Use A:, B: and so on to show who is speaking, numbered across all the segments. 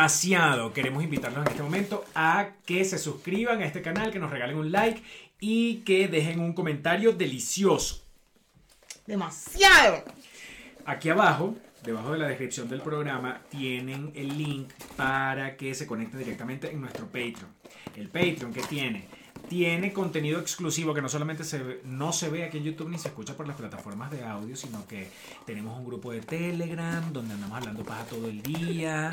A: demasiado. Queremos invitarlos en este momento a que se suscriban a este canal, que nos regalen un like y que dejen un comentario delicioso.
B: Demasiado.
A: Aquí abajo, debajo de la descripción del programa, tienen el link para que se conecten directamente en nuestro Patreon. El Patreon que tiene tiene contenido exclusivo que no solamente se ve- no se ve aquí en YouTube ni se escucha por las plataformas de audio, sino que tenemos un grupo de Telegram donde andamos hablando paja todo el día.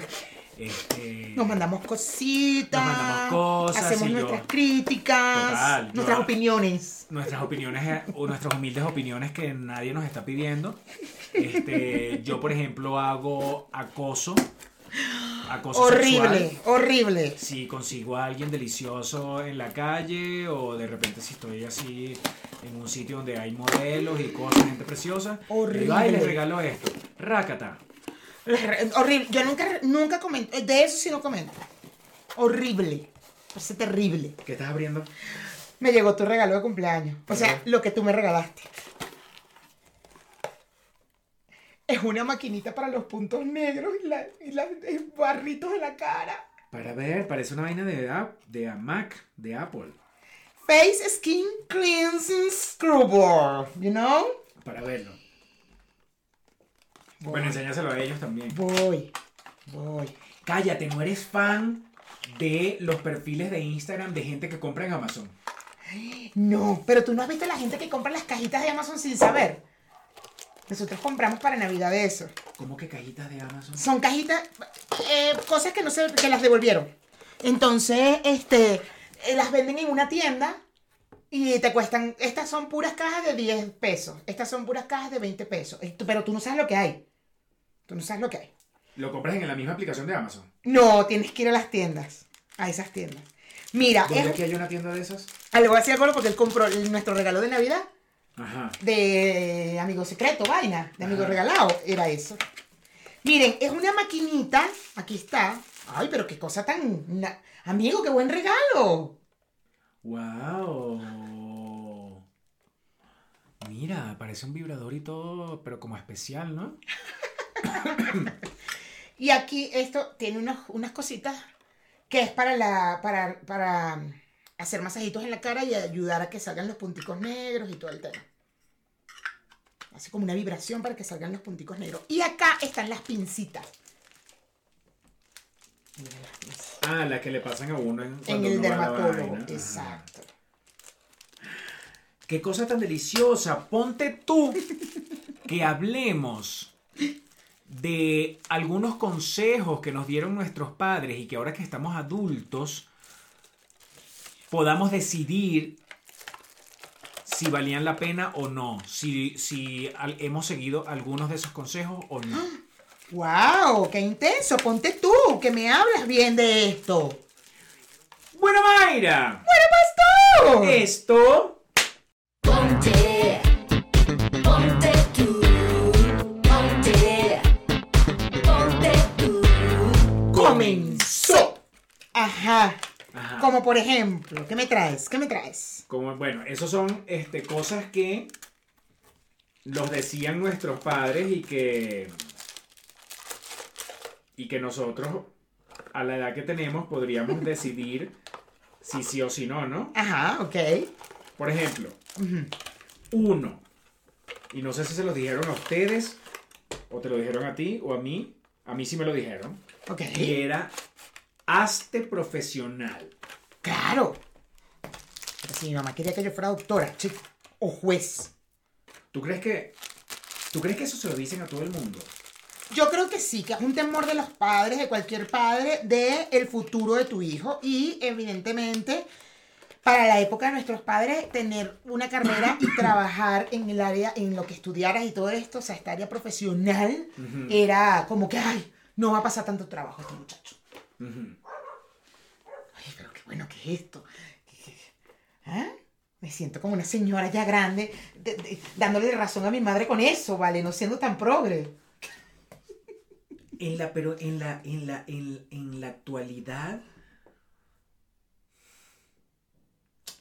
A: Este,
B: Nos mandamos cositas.
A: Nos mandamos cosas
B: Hacemos
A: y yo-
B: nuestras críticas.
A: Total, yo-
B: nuestras opiniones.
A: nuestras opiniones eh, o nuestras humildes opiniones que nadie nos está pidiendo. Este, yo, por ejemplo, hago acoso. Acoso
B: Horrible,
A: sexual.
B: horrible.
A: Si consigo a alguien delicioso en la calle o de repente si estoy así en un sitio donde hay modelos y cosas, gente preciosa, le digo, ay, les
B: Horrible.
A: regalo esto. Rácata.
B: Horrible. Yo nunca, nunca comento. De eso sí no comento. Horrible. Parece terrible.
A: ¿Qué estás abriendo?
B: Me llegó tu regalo de cumpleaños. O sea, lo que tú me regalaste. Es una maquinita para los puntos negros y, la, y la- y barritos en la cara.
A: Para ver, parece una vaina de, App- de Mac, de Apple.
B: Face Skin Cleansing Scrubber. You know?
A: Para verlo. Bueno, enséñaselo a ellos también.
B: Voy. Voy.
A: Cállate, no eres fan de los perfiles de Instagram de gente que compra en Amazon.
B: No, pero tú no has visto la gente que compra las cajitas de Amazon sin saber. Nosotros compramos para Navidad de eso.
A: ¿Cómo que cajitas de Amazon?
B: Son cajitas, eh, cosas que no se, que las devolvieron. Entonces, este, eh, las venden en una tienda y te cuestan, estas son puras cajas de 10 pesos, estas son puras cajas de 20 pesos, pero tú no sabes lo que hay. Tú no sabes lo que hay.
A: Lo compras en la misma aplicación de Amazon.
B: No, tienes que ir a las tiendas, a esas tiendas. Mira,
A: ¿Dónde
B: es,
A: aquí hay una tienda de esas?
B: ah, le voy a decir algo porque él compró nuestro regalo de Navidad
A: Ajá.
B: de amigo secreto, vaina, de amigo
A: Ajá.
B: regalado, era eso. Miren, es una maquinita, aquí está. Ay, pero qué cosa tan... na- Amigo, qué buen regalo.
A: ¡Wow! Mira, parece un vibrador y todo, pero como especial, ¿no?
B: Y aquí esto tiene unos- unas cositas que es para la para, para hacer masajitos en la cara y ayudar a que salgan los punticos negros y todo el tema. Hace como una vibración para que salgan los punticos negros. Y acá están las pincitas. Mira las pincitas.
A: Ah, la que le pasan a uno en,
B: En el
A: uno
B: dermatólogo. Exacto.
A: ¡Qué cosa tan deliciosa! Ponte tú que hablemos de algunos consejos que nos dieron nuestros padres y que ahora que estamos adultos podamos decidir si valían la pena o no, si, si al- hemos seguido algunos de esos consejos o no.
B: ¡Wow! ¡Qué intenso! Ponte tú, que me hablas bien de esto.
A: Bueno, Mayra,
B: ¡Bueno, pastor!
A: esto
C: Ponte, ponte
B: Ajá.
A: Ajá.
B: Como por ejemplo, ¿qué me traes? ¿Qué me traes?
A: Como, bueno, esos son este, cosas que los decían nuestros padres y que, y que nosotros, a la edad que tenemos, podríamos decidir si sí o si no, ¿no?
B: Ajá, ok.
A: Por ejemplo, uno, y no sé si se los dijeron a ustedes, o te lo dijeron a ti o a mí, a mí sí me lo dijeron,
B: Ok.
A: y era, hazte profesional.
B: Claro. Pero si mi mamá quería que yo fuera doctora, chico, o juez.
A: ¿Tú crees que, tú crees que eso se lo dicen a todo el mundo?
B: Yo creo que sí, que es un temor de los padres, de cualquier padre, de el futuro de tu hijo. Y evidentemente, para la época de nuestros padres, tener una carrera y trabajar en el área, en lo que estudiaras y todo esto, o sea, esta área profesional, era como que, ay, no va a pasar tanto trabajo este muchacho.
A: Ujú.
B: Ay, pero qué bueno que es esto. ¿Ah? Me siento como una señora ya grande, de- de- dándole razón a mi madre con eso, ¿vale? No siendo tan progre.
A: En la, pero en la, en la, en, en la actualidad.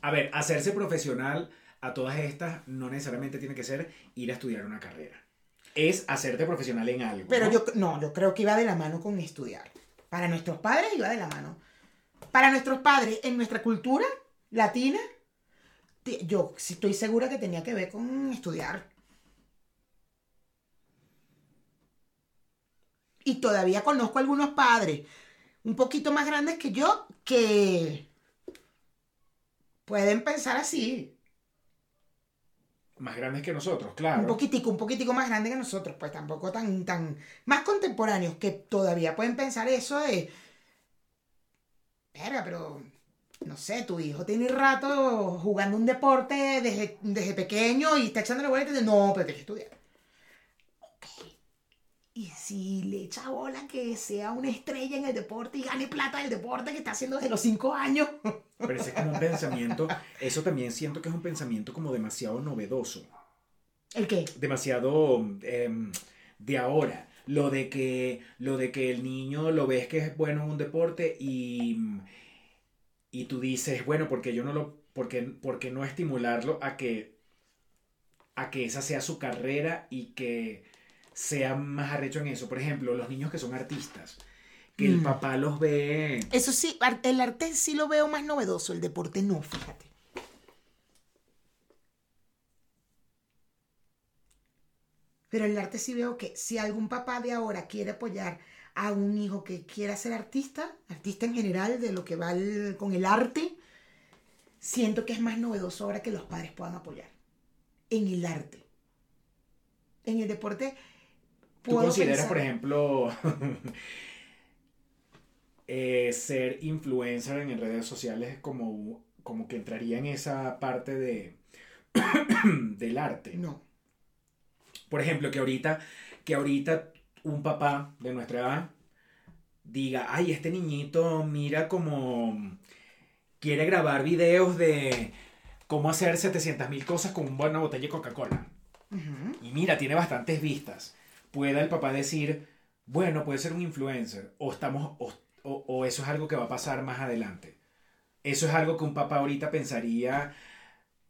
A: A ver, hacerse profesional a todas estas no necesariamente tiene que ser ir a estudiar una carrera. Es hacerte profesional en algo.
B: Pero
A: ¿no?
B: yo, no, yo creo que iba de la mano con estudiar. Para nuestros padres iba de la mano. Para nuestros padres, en nuestra cultura latina, yo estoy segura que tenía que ver con estudiar. Y todavía conozco algunos padres un poquito más grandes que yo que pueden pensar así.
A: Más grandes que nosotros, claro.
B: Un poquitico, un poquitico más grande que nosotros, pues tampoco tan, tan, más contemporáneos, que todavía pueden pensar eso de, verga, pero, no sé, tu hijo tiene rato jugando un deporte desde, desde pequeño y está echándole bola y te dice, no, pero tienes que estudiar. Y si le echa bola que sea una estrella en el deporte y gane plata del deporte que está haciendo desde los cinco años.
A: Pero ese es como un pensamiento, eso también siento que es un pensamiento como demasiado novedoso,
B: ¿El qué?
A: demasiado em, de ahora. Lo de que lo de que el niño lo ves que es bueno en un deporte y, y tú dices, bueno, porque yo no lo porque, porque no estimularlo a que a que esa sea su carrera y que sea más arrecho en eso. Por ejemplo, los niños que son artistas, que el
B: Mm.
A: papá los ve
B: Eso sí, el arte sí lo veo más novedoso, el deporte no, fíjate. Pero el arte sí veo que si algún papá de ahora quiere apoyar a un hijo que quiera ser artista, artista en general, de lo que va el- con el arte, siento que es más novedoso ahora que los padres puedan apoyar. En el arte. En el deporte.
A: ¿Tú consideras,
B: pensar-
A: por ejemplo, eh, ser influencer en redes sociales como, como que entraría en esa parte de, del arte?
B: No.
A: Por ejemplo, que ahorita, que ahorita un papá de nuestra edad diga, ay, este niñito mira como quiere grabar videos de cómo hacer 700 mil cosas con una buena botella de Coca-Cola. Y mira, tiene bastantes vistas. Pueda el papá decir, bueno, puede ser un influencer, o estamos, o, o- o eso es algo que va a pasar más adelante. Eso es algo que un papá ahorita pensaría,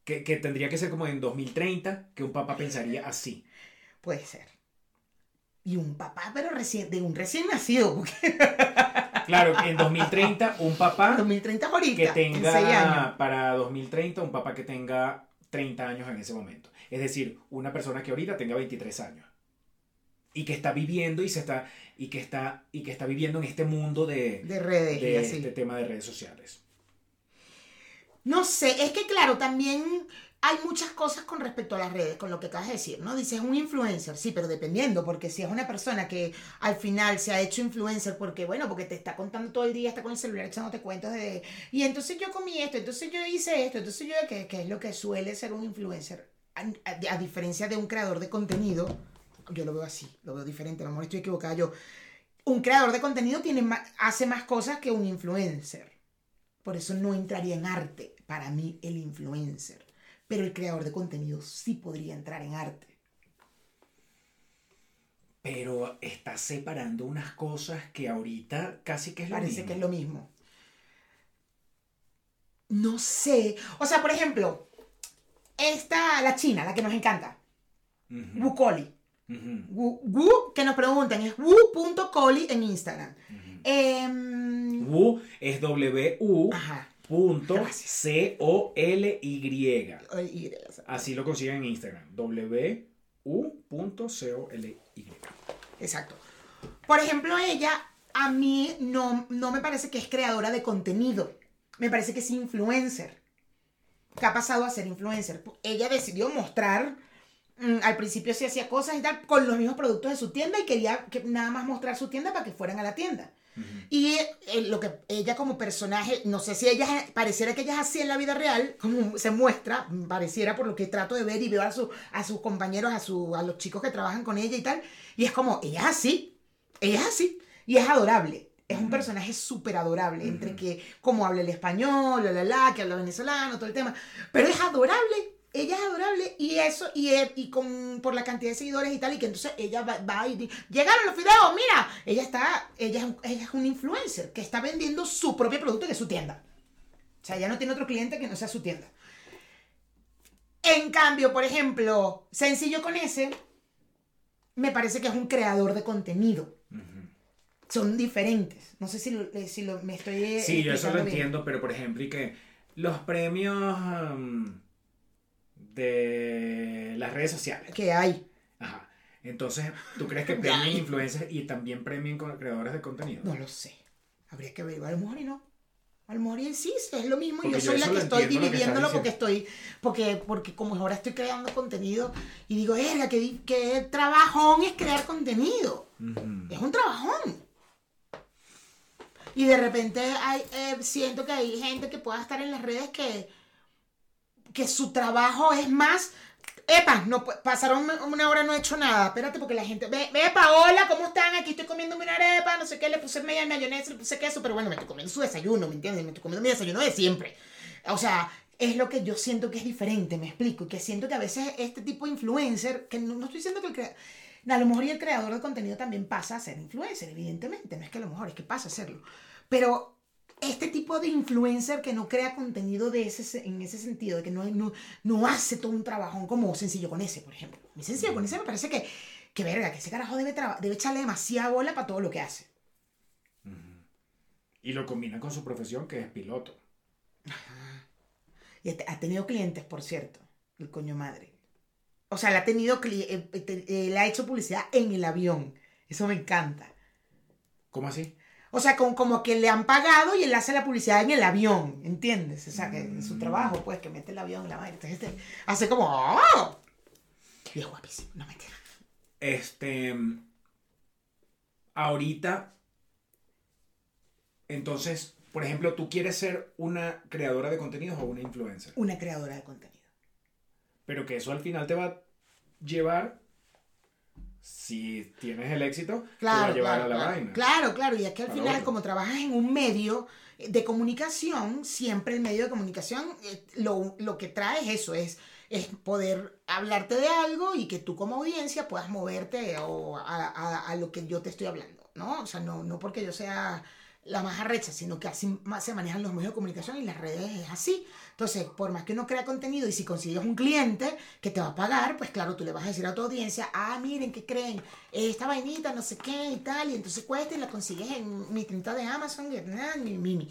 A: que, que tendría que ser como en 2030, que un papá pensaría así.
B: Puede ser. Y un papá, pero recién, de un recién nacido, porque
A: Claro, en 2030, un papá
B: 2030 es ahorita,
A: que
B: en seis años.
A: tenga, para 2030, un papá que tenga 30 años en ese momento. Es decir, una persona que ahorita tenga 23 años. Y que está viviendo y se está, y que está, y que está viviendo en este mundo de,
B: De redes
A: de
B: así.
A: este tema de redes sociales.
B: No sé, es que claro, también hay muchas cosas con respecto a las redes, con lo que acabas de decir, ¿no? Dices un influencer, sí, pero dependiendo, porque si es una persona que al final se ha hecho influencer porque, bueno, porque te está contando todo el día, está con el celular echándote cuentos de... Y entonces yo comí esto, entonces yo hice esto, entonces yo... que, que es lo que suele ser un influencer? A, a- a diferencia de un creador de contenido, yo lo veo así, lo veo diferente, a lo mejor estoy equivocada yo. Un creador de contenido tiene hace más cosas que un influencer. Por eso no entraría en arte, para mí, el influencer. Pero el creador de contenido sí podría entrar en arte.
A: Pero está separando unas cosas que ahorita casi que es lo
B: Parece
A: mismo.
B: que es lo mismo. No sé. O sea, por ejemplo, esta, la china, la que nos encanta,
A: Ujú, Ujú,
B: Wu, Wu, que nos preguntan, es wu.coli en Instagram. Em,
A: Wu es W-U
B: ajá.
A: punto
B: Gracias.
A: C-O-L-Y.
B: Y-
A: Así lo consiguen en Instagram. W-U.C-O-L-Y.
B: Exacto. Por ejemplo, ella a mí no, no me parece que es creadora de contenido. Me parece que es influencer. Que ha pasado a ser influencer. Ella decidió mostrar, al principio sí hacía cosas y tal, con los mismos productos de su tienda y quería que, nada más mostrar su tienda para que fueran a la tienda. Y eh, lo que ella como personaje, no sé si ella pareciera que ella es así en la vida real, como se muestra, pareciera por lo que trato de ver y veo a, su, a sus compañeros, a, su, a los chicos que trabajan con ella y tal, y es como, ella es así, ella es así, y es adorable. Es un personaje súper adorable, entre que como habla el español, la la la, que habla venezolano, todo el tema. Pero es adorable, ella es adorable y eso, y, eh, y con, por la cantidad de seguidores y tal, y que entonces ella va, va y dice, llegaron los videos, mira, ella está, ella es, un, ella es un influencer que está vendiendo su propio producto que es su tienda. O sea, ella no tiene otro cliente que no sea su tienda. En cambio, por ejemplo, Sencillo con ese, me parece que es un creador de contenido. Son diferentes. No sé si, lo- eh, si lo- me estoy... eh,
A: Sí, yo eso lo
B: bien.
A: entiendo, pero por ejemplo, y que los premios um, de las redes sociales.
B: Que hay.
A: Ajá. Entonces, ¿tú crees que
B: Ya.
A: premien influencers y también premien con creadores de contenido?
B: No lo sé. Habría que ver. A lo mejor y no. A lo mejor y sí, es lo mismo. y
A: Porque
B: yo
A: yo
B: soy la que estoy
A: que
B: dividiéndolo porque estoy. Porque, porque como ahora estoy creando contenido y digo, verga, qué, di- qué trabajón es crear contenido. Es un trabajón. Y de repente hay, eh, siento que hay gente que pueda estar en las redes que, que su trabajo es más. Epa, no, pu- pasaron una- hora, no he hecho nada. Espérate, porque la gente. Ve, Paola, ¿cómo están? Aquí estoy comiéndome una arepa, no sé qué, le puse media mayonesa, le puse queso, pero bueno, me estoy comiendo su desayuno, ¿me entiendes? Me estoy comiendo mi desayuno de siempre. O sea, es lo que yo siento que es diferente, me explico. Que siento que a veces este tipo de influencer, que no, no estoy diciendo que el crea- a lo mejor y el creador de contenido también pasa a ser influencer, evidentemente. No es que a lo mejor, es que pasa a serlo. Pero este tipo de influencer que no crea contenido de ese, en ese sentido, de que no, no, no hace todo un trabajón como Sencillo con ese, por ejemplo. Mi Sencillo con ese me parece que, que verga, que ese carajo debe, debe echarle demasiada bola para todo lo que hace.
A: Y lo combinan con su profesión, que es piloto.
B: Y ha tenido clientes, por cierto, el coño madre. O sea, le ha tenido eh, eh, eh, le ha hecho publicidad en el avión. Eso me encanta.
A: ¿Cómo así?
B: O sea, como, como que le han pagado y él hace la publicidad en el avión, ¿entiendes? O sea, que en su trabajo, pues, que mete el avión en la madre. Entonces, este, hace como... ¡Oh! Y es guapísimo, no mentira.
A: Este. Ahorita. Entonces, por ejemplo, ¿tú quieres ser una creadora de contenidos o una influencer?
B: Una creadora de contenido.
A: Pero que eso al final te va a llevar. Si tienes el éxito, te va a
B: Claro,
A: llevar
B: claro,
A: a la
B: claro.
A: vaina.
B: Claro, claro, y es que al
A: Para
B: final, como trabajas en un medio de comunicación, siempre el medio de comunicación eh, lo, lo que trae es eso, es, es poder hablarte de algo y que tú como audiencia puedas moverte o a, a- a lo que yo te estoy hablando, ¿no? O sea, no, no porque yo sea la más arrecha, sino que así más se manejan los medios de comunicación y las redes es así. Entonces, por más que uno crea contenido y si consigues un cliente que te va a pagar, pues claro, tú le vas a decir a tu audiencia, ah, miren, ¿qué creen? Esta vainita, no sé qué y tal, y entonces cuesta y la consigues en mi tinta de Amazon, ah, mi, mi, mi,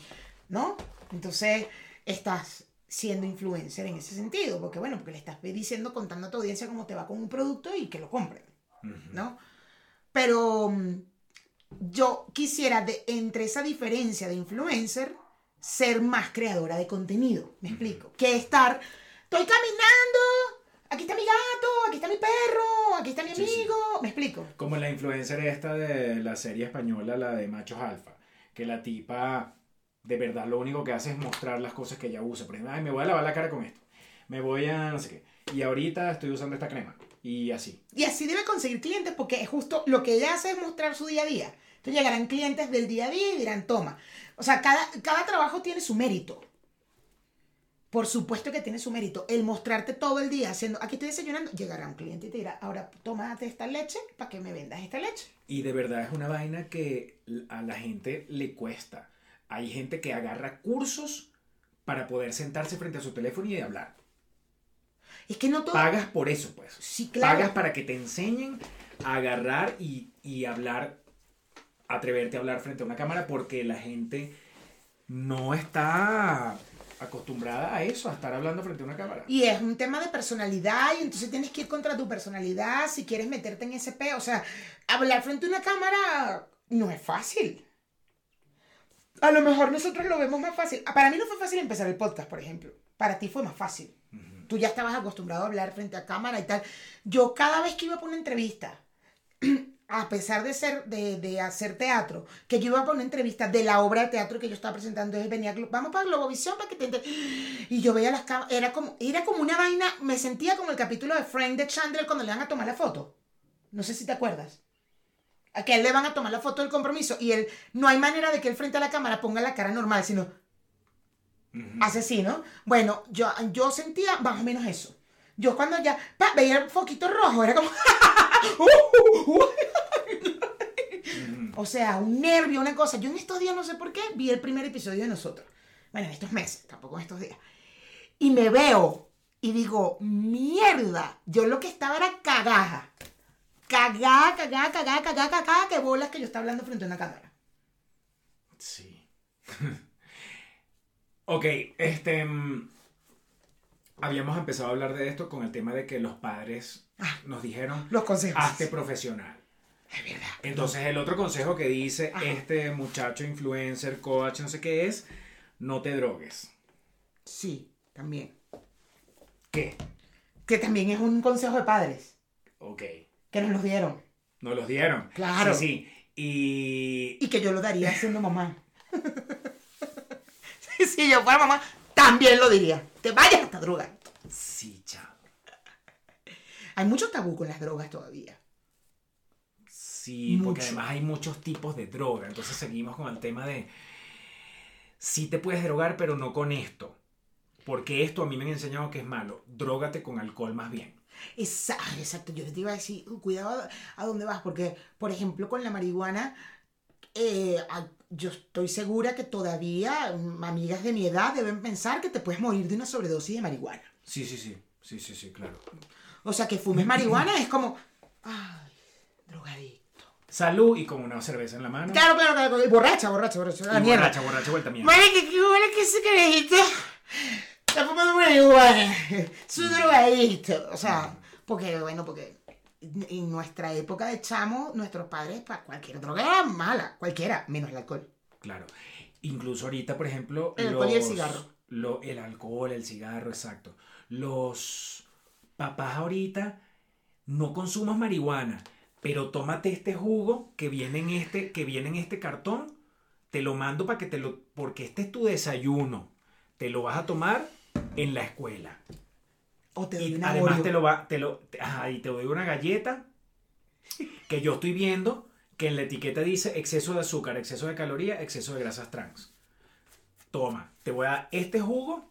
B: ¿no? Entonces, estás siendo influencer en ese sentido, porque bueno, porque le estás diciendo, contando a tu audiencia cómo te va con un producto y que lo compren. ¿no? Pero mm, yo quisiera, de, entre esa diferencia de influencer, ser más creadora de contenido, me explico, que estar, estoy caminando, aquí está mi gato, aquí está mi perro, aquí está mi
A: Sí, sí.
B: amigo, me explico.
A: Como la influencer esta de la serie española, la de Machos Alfa, que la tipa de verdad lo único que hace es mostrar las cosas que ella usa. Por ejemplo, ay, me voy a lavar la cara con esto, me voy a no sé qué, y ahorita estoy usando esta crema, y así.
B: Y así debe conseguir clientes porque es justo lo que ella hace es mostrar su día a día. Entonces llegarán clientes del día a día y dirán, toma. O sea, cada, cada trabajo tiene su mérito. Por supuesto que tiene su mérito. El mostrarte todo el día haciendo, aquí estoy desayunando, llegará un cliente y te dirá, ahora tómate esta leche para que me vendas esta leche.
A: Y de verdad es una vaina que a la gente le cuesta. Hay gente que agarra cursos para poder sentarse frente a su teléfono y hablar.
B: Es que no todo...
A: Pagas por eso, pues.
B: Sí, claro.
A: Pagas para que te enseñen a agarrar y, y hablar, atreverte a hablar frente a una cámara porque la gente no está acostumbrada a eso, a estar hablando frente a una cámara.
B: Y es un tema de personalidad y entonces tienes que ir contra tu personalidad si quieres meterte en ese peo. O sea, hablar frente a una cámara no es fácil. A lo mejor nosotros lo vemos más fácil. Para mí no fue fácil empezar el podcast, por ejemplo. Para ti fue más fácil. Tú ya estabas acostumbrado a hablar frente a cámara y tal. Yo cada vez que iba por una entrevista, a pesar de ser de, de hacer teatro, que yo iba por una entrevista de la obra de teatro que yo estaba presentando, entonces venía, vamos para Globovisión para que te enter-". y yo veía las cámaras, era como, era como una vaina, me sentía como el capítulo de Frank de Chandler cuando le van a tomar la foto. No sé si te acuerdas. A que a él le van a tomar la foto del compromiso y él, no hay manera de que él frente a la cámara ponga la cara normal, sino
A: Ujú.
B: hace así, ¿no? Bueno, yo, yo sentía más o menos eso. Yo cuando ya pa, veía el foquito rojo, era como...
A: Ujú.
B: O sea, un nervio, una cosa. Yo en estos días, no sé por qué, vi el primer episodio de nosotros. Bueno, en estos meses, tampoco en estos días. Y me veo y digo, mierda. Yo lo que estaba era cagaja. Cagada, cagada, cagada, cagada, cagada, que bolas que yo estaba hablando frente a una cámara.
A: Sí. ok, este. mm, Habíamos empezado a hablar de esto con el tema de que los padres
B: Ah.
A: nos dijeron,
B: Los consejos.
A: hazte profesional.
B: Es verdad.
A: Entonces el otro consejo que dice
B: Ajá.
A: este muchacho influencer, coach, no sé qué es, no te drogues.
B: Sí, también.
A: ¿Qué?
B: Que también es un consejo de padres.
A: Ok.
B: Que nos los dieron.
A: Nos los dieron.
B: Claro.
A: Sí, sí. Y...
B: Y que yo lo daría siendo mamá. si yo fuera mamá, también lo diría. Te vayas hasta droga.
A: Sí, chao.
B: Hay mucho tabú con las drogas todavía.
A: Sí, porque además hay muchos tipos de droga. Entonces seguimos con el tema de... Sí te puedes drogar, pero no con esto. Porque esto a mí me han enseñado que es malo. Drógate con alcohol más bien.
B: Ah, exacto, yo te iba a decir, cuidado a, a dónde vas, porque, por ejemplo, con la marihuana, eh, a- yo estoy segura que todavía mm, amigas de mi edad deben pensar que te puedes morir de una sobredosis de marihuana.
A: Sí, sí, sí. Sí, sí, sí, claro.
B: O sea, que fumes marihuana es como, ay, drogadicto.
A: Salud y con una cerveza en la mano.
B: Claro, claro, claro, borracha, borracha, borracha.
A: Y
B: La mierda.
A: borracha, borracha, vuelta mierda.
B: Marica, qué bueno que ese carajito está fumando marihuana. Es un drogadicto. O sea, porque, bueno, porque en nuestra época de chamo, nuestros padres, para cualquier droga era mala. Cualquiera, menos el alcohol.
A: Claro. Incluso ahorita, por ejemplo.
B: El alcohol y el cigarro.
A: lo- el alcohol, el cigarro, exacto. Los papás ahorita no consumas marihuana, pero tómate este jugo que viene en este, que viene en este cartón. Te lo mando para que te lo. Porque este es tu desayuno. Te lo vas a tomar en la escuela.
B: O te doy
A: Y
B: una
A: además
B: Oreo.
A: te lo va, te lo, te- ajá, y te doy una galleta que yo estoy viendo que en la etiqueta dice exceso de azúcar, exceso de calorías, exceso de grasas trans. Toma, te voy a dar este jugo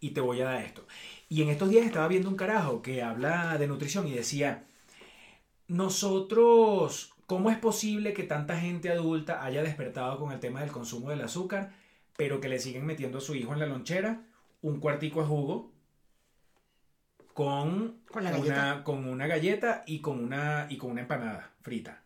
A: y te voy a dar esto. Y en estos días estaba viendo un carajo que habla de nutrición y decía, nosotros, ¿cómo es posible que tanta gente adulta haya despertado con el tema del consumo del azúcar, pero que le siguen metiendo a su hijo en la lonchera un cuartico de jugo con,
B: Con la
A: una,
B: galleta.
A: con una galleta y con una, y con una empanada frita?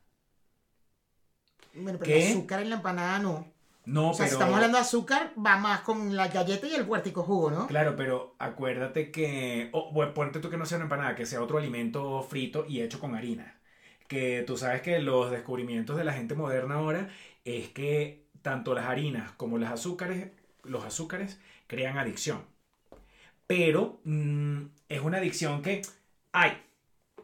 B: Bueno, pero
A: ¿Qué?
B: el azúcar en la empanada no.
A: No,
B: o sea,
A: pero...
B: si estamos hablando de azúcar, va más con la galleta y el cuartico jugo, ¿no?
A: Claro, pero acuérdate que, o bueno, ponte tú que no sea una empanada, que sea otro alimento frito y hecho con harina. Que tú sabes que los descubrimientos de la gente moderna ahora es que tanto las harinas como los azúcares, los azúcares crean adicción. Pero mm, es una adicción que, ay,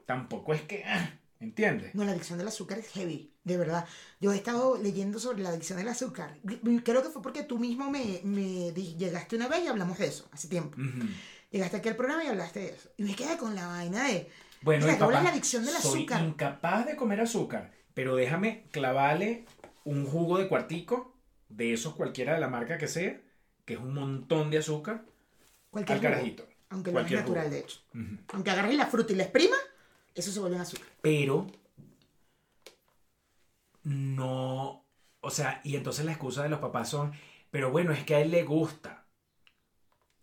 A: tampoco es que, ah, ¿entiendes?
B: No, la adicción del azúcar es heavy, de verdad. Yo he estado leyendo sobre la adicción del azúcar. Creo que fue porque tú mismo me, me llegaste una vez y hablamos de eso, hace tiempo.
A: Ujú.
B: Llegaste aquí al programa y hablaste de eso. Y me quedé con la vaina de...
A: Bueno,
B: Mira, de la adicción del
A: soy
B: azúcar.
A: incapaz de comer azúcar, pero déjame clavarle un jugo de cuartico, de esos cualquiera de la marca que sea, que es un montón de azúcar, al
B: jugo,
A: carajito.
B: Aunque no es natural,
A: jugo.
B: de hecho. Aunque agarres la fruta y la exprima, eso se vuelve un azúcar.
A: Pero no, o sea, y entonces la excusa de los papás son, pero bueno, es que a él le gusta.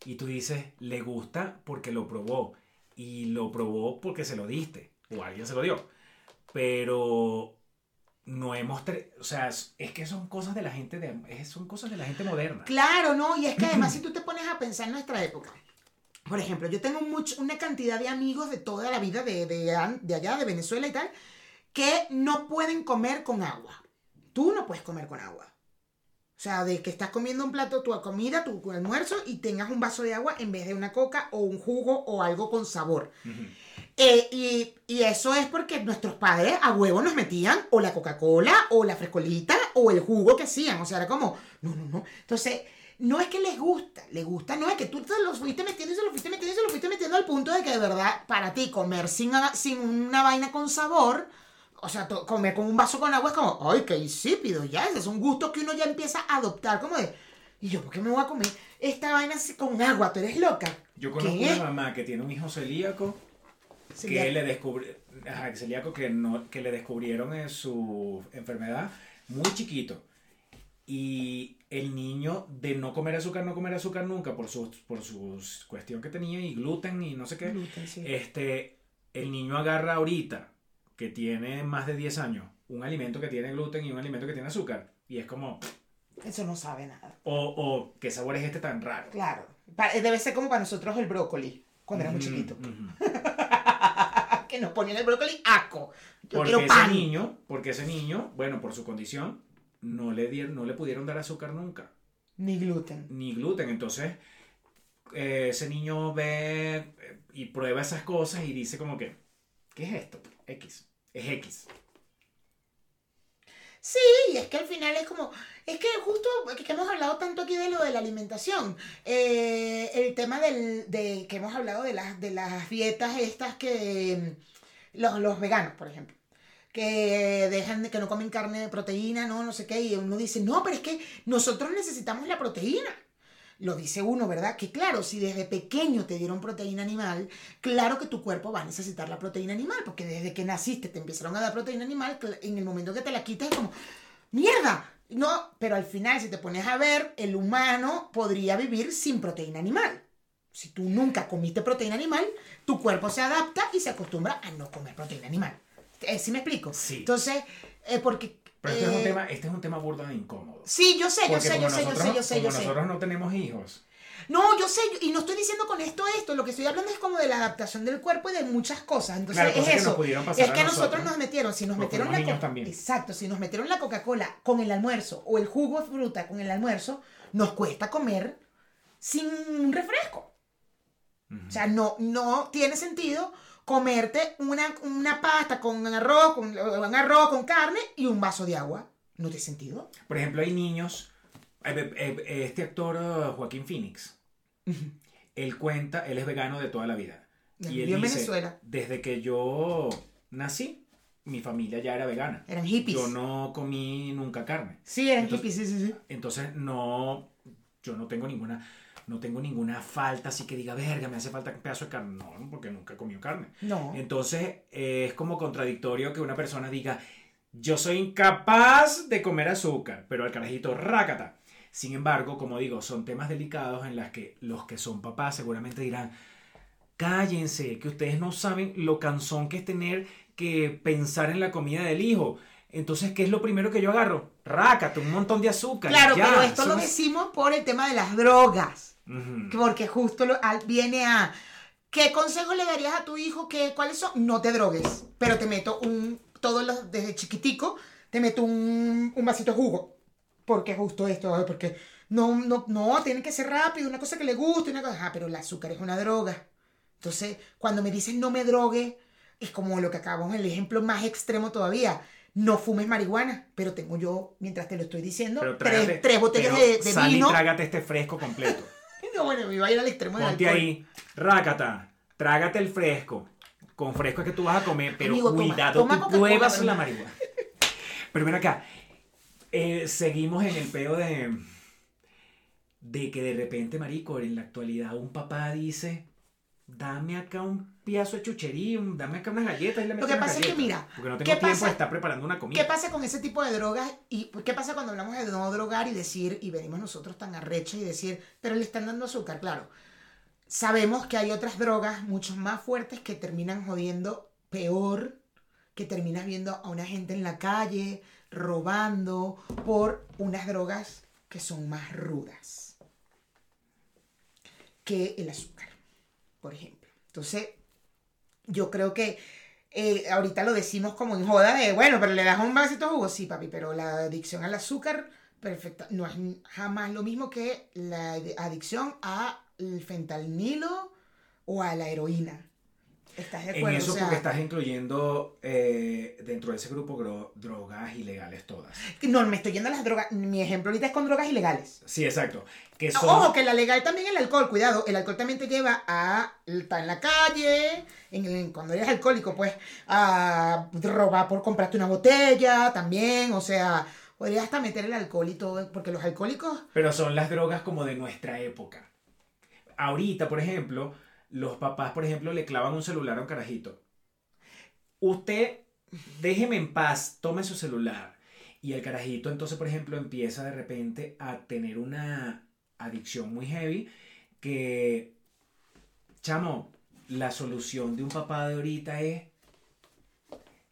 A: Y tú dices, le gusta porque lo probó. Y lo probó porque se lo diste. O alguien se lo dio. Pero no hemos... O sea, es que son cosas de la gente de, son cosas de la gente moderna.
B: Claro, no, y es que además si tú te pones a pensar en nuestra época, por ejemplo, yo tengo mucho, una cantidad de amigos de toda la vida de, de, de allá, de Venezuela y tal, que no pueden comer con agua. Tú no puedes comer con agua. O sea, de que estás comiendo un plato, tu comida, tu almuerzo y tengas un vaso de agua en vez de una coca o un jugo o algo con sabor. Eh, y, y eso es porque nuestros padres a huevo nos metían o la Coca-Cola o la frescolita o el jugo que hacían. O sea, era como, no, no, no. Entonces, no es que les gusta, les gusta, no es que tú te los fuiste metiendo y se los fuiste metiendo y se los fuiste metiendo al punto de que de verdad, para ti, comer sin, sin una vaina con sabor, o sea, comer con un vaso con agua es como, ay, qué insípido, ya, ese es un gusto que uno ya empieza a adoptar, como de, ¿y yo por qué me voy a comer esta vaina con agua? ¿Tú eres loca?
A: Yo conozco
B: ¿Qué?
A: una mamá que tiene un hijo celíaco que le descubri ajá, celíaco que no que le descubrieron en su enfermedad muy chiquito y el niño de no comer azúcar no comer azúcar nunca por su por su cuestión que tenía y gluten y no sé qué
B: Gluten, sí.
A: este el niño agarra ahorita que tiene más de 10 años un alimento que tiene gluten y un alimento que tiene azúcar y es como
B: Eso no sabe nada.
A: O, o qué sabor es este tan raro.
B: Claro. Pa- Debe ser como para nosotros el brócoli, cuando éramos
A: Mm,
B: chiquitos.
A: ujú.
B: que nos ponían el brócoli asco. Yo
A: Porque ese
B: pan.
A: niño, porque ese niño, bueno, por su condición, no le dieron, no le pudieron dar azúcar nunca,
B: Ni gluten.
A: ni gluten. Entonces, eh, ese niño ve eh, y prueba esas cosas y dice como que, ¿qué es esto? X. Es X.
B: Sí, y es que al final es como, es que justo que hemos hablado tanto aquí de lo de la alimentación, eh, el tema del, de que hemos hablado de las, de las dietas estas que los, los veganos, por ejemplo, que dejan de que no comen carne de proteína, no, no sé qué, y uno dice, no, pero es que nosotros necesitamos la proteína. Lo dice uno, ¿verdad? Que claro, si desde pequeño te dieron proteína animal, claro que tu cuerpo va a necesitar la proteína animal, porque desde que naciste te empezaron a dar proteína animal, en el momento que te la quitas es como, ¡mierda! No, pero al final, si te pones a ver, el humano podría vivir sin proteína animal. Si tú nunca comiste proteína animal, tu cuerpo se adapta y se acostumbra a no comer proteína animal. Eh, ¿Sí me explico?
A: Sí.
B: Entonces, eh, porque...
A: Pero este, es un
B: eh,
A: tema, este es un tema burdo de incómodo.
B: Sí, yo sé, yo sé, yo sé, yo sé, yo sé, yo sé.
A: nosotros no tenemos hijos,
B: No, yo sé, y no estoy diciendo con esto esto, lo que estoy hablando es como de la adaptación del cuerpo y de muchas cosas. Entonces,
A: Claro,
B: es
A: que
B: eso.
A: nos
B: es que a nosotros,
A: nosotros,
B: nos metieron, si nos metieron la
A: niños
B: co-
A: también.
B: Exacto, si nos metieron la Coca-Cola con el almuerzo o el jugo de fruta con el almuerzo, nos cuesta comer sin un refresco. O sea, no, no tiene sentido comerte una, una pasta con arroz, con, un arroz con carne y un vaso de agua. ¿No tiene sentido?
A: por ejemplo, hay niños, eh, eh, eh, este actor eh, Joaquín Phoenix, él cuenta, él es vegano de toda la vida. Y él
B: en
A: dice,
B: Venezuela.
A: desde que yo nací, mi familia ya era vegana.
B: Eran hippies.
A: Yo no comí nunca carne.
B: Sí, eran
A: Entonces-
B: hippies, sí, sí, sí.
A: Entonces no, yo no tengo ninguna, no tengo ninguna falta así que diga, verga, me hace falta un pedazo de carne. No, porque nunca he comido carne.
B: No.
A: Entonces eh, es como contradictorio que una persona diga, yo soy incapaz de comer azúcar, pero al carajito, rácata. Sin embargo, como digo, son temas delicados en las que los que son papás seguramente dirán, cállense, que ustedes no saben lo cansón que es tener que pensar en la comida del hijo. Entonces, ¿qué es lo primero que yo agarro? Rácata, un montón de azúcar.
B: Claro,
A: ya,
B: pero esto lo decimos por el tema de las drogas. Porque justo lo- al- viene a. ¿Qué consejo le darías a tu hijo? ¿Qué, ¿Cuáles son? No te drogues. Pero te meto un. Todos los. Desde chiquitico, te meto un, un vasito de jugo. Porque justo esto. Porque no, no, no, tiene que ser rápido. Una cosa que le guste. Una cosa. Ah, pero el azúcar es una droga. Entonces, cuando me dicen no me drogue, es como lo que acabamos, el ejemplo más extremo todavía. No fumes marihuana, pero tengo yo, mientras te lo estoy diciendo, tres, botellas de, de
A: sal
B: vino.
A: y trágate este fresco completo.
B: No, bueno, me iba a ir al extremo del
A: Ponte
B: alcohol.
A: ahí, rácata, trágate el fresco. Con fresco es que tú vas a comer, pero
B: Amigo, toma-
A: cuidado,
B: toma
A: tú
B: Coca-Cola,
A: pruebas
B: pero
A: la marihuana. Pero ven acá, eh, seguimos en el peo de, de que de repente, marico, en la actualidad un papá dice, dame acá un pedazo de chuchería, dame acá unas galletas y le meto
B: que pasa es que, mira,
A: porque no
B: ¿qué
A: tengo tiempo
B: pasa?
A: de estar preparando una comida.
B: ¿Qué pasa con ese tipo de drogas? ¿Y qué pasa cuando hablamos de no drogar y decir, y venimos nosotros tan arrechos y decir, pero le están dando azúcar? Claro, sabemos que hay otras drogas mucho más fuertes que terminan jodiendo peor, que terminas viendo a una gente en la calle robando por unas drogas que son más rudas que el azúcar, por ejemplo. Entonces, yo creo que eh, ahorita lo decimos como en joda de, bueno, pero le das un vasito de jugo, sí, papi, pero la adicción al azúcar, perfecta, no es jamás lo mismo que la adicción al fentanilo o a la heroína. ¿Estás de
A: En
B: acuerdo?
A: eso
B: O sea,
A: porque estás incluyendo eh, dentro de ese grupo drogas ilegales todas.
B: No, me estoy yendo a las drogas. Mi ejemplo ahorita es con drogas ilegales.
A: Sí, exacto. Que son,
B: Ojo, que la legal también el alcohol, cuidado, el alcohol también te lleva a estar en la calle, en cuando eres alcohólico, pues a robar por comprarte una botella también, o sea, podrías hasta meter el alcohol y todo, porque los alcohólicos,
A: Pero son las drogas como de nuestra época. Ahorita, por ejemplo, los papás, por ejemplo, le clavan un celular a un carajito. Usted, déjeme en paz, tome su celular. Y el carajito, entonces, por ejemplo, empieza de repente a tener una adicción muy heavy que, chamo, la solución de un papá de ahorita es,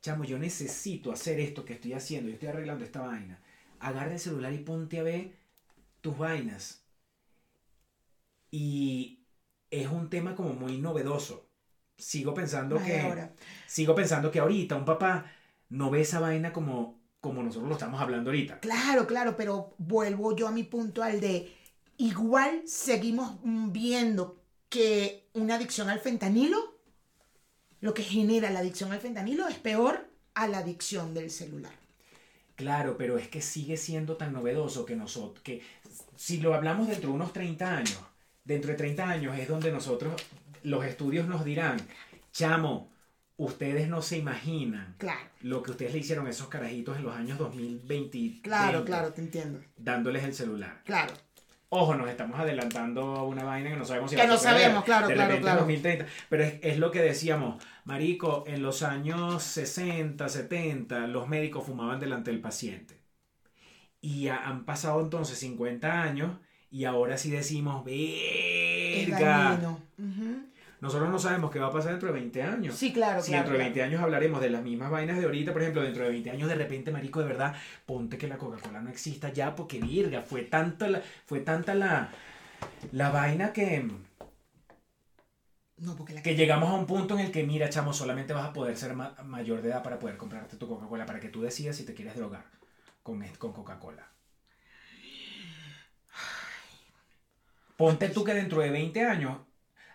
A: chamo, yo necesito hacer esto que estoy haciendo, yo estoy arreglando esta vaina. agarra el celular y ponte a ver tus vainas. Y es un tema como muy novedoso. Sigo pensando que
B: ahora.
A: sigo pensando que ahorita un papá no ve esa vaina como como nosotros lo estamos hablando ahorita.
B: Claro, claro, pero vuelvo yo a mi punto al de igual seguimos viendo que una adicción al fentanilo, lo que genera la adicción al fentanilo es peor a la adicción del celular.
A: Claro, pero es que sigue siendo tan novedoso que nosotros, que si lo hablamos dentro de unos 30 años, dentro de 30 años es donde nosotros, los estudios nos dirán, chamo, ustedes no se imaginan
B: Claro,
A: lo que ustedes le hicieron a esos carajitos en los años 2020.
B: claro,
A: 20,
B: claro, te entiendo.
A: Dándoles el celular.
B: Claro.
A: Ojo, nos estamos adelantando a una vaina que no sabemos si
B: Que no sabemos, claro,
A: de
B: claro,
A: repente
B: claro.
A: en 2030. Pero es, es lo que decíamos, Marico, en los años 60, 70, los médicos fumaban delante del paciente. Y ha- han pasado entonces 50 años y ahora sí decimos, verga. Nosotros no sabemos qué va a pasar dentro de 20 años.
B: Sí, claro,
A: Si
B: claro.
A: dentro de
B: claro.
A: 20 años hablaremos de las mismas vainas de ahorita, por ejemplo, dentro de 20 años de repente, marico, de verdad, ponte que la Coca-Cola no exista ya, porque virga, fue tanta la, fue tanta la, la vaina que,
B: No, porque la
A: que llegamos a un punto en el que, mira, chamo, solamente vas a poder ser ma- mayor de edad para poder comprarte tu Coca-Cola, para que tú decidas si te quieres drogar con, con Coca-Cola. Ponte tú que dentro de 20 años,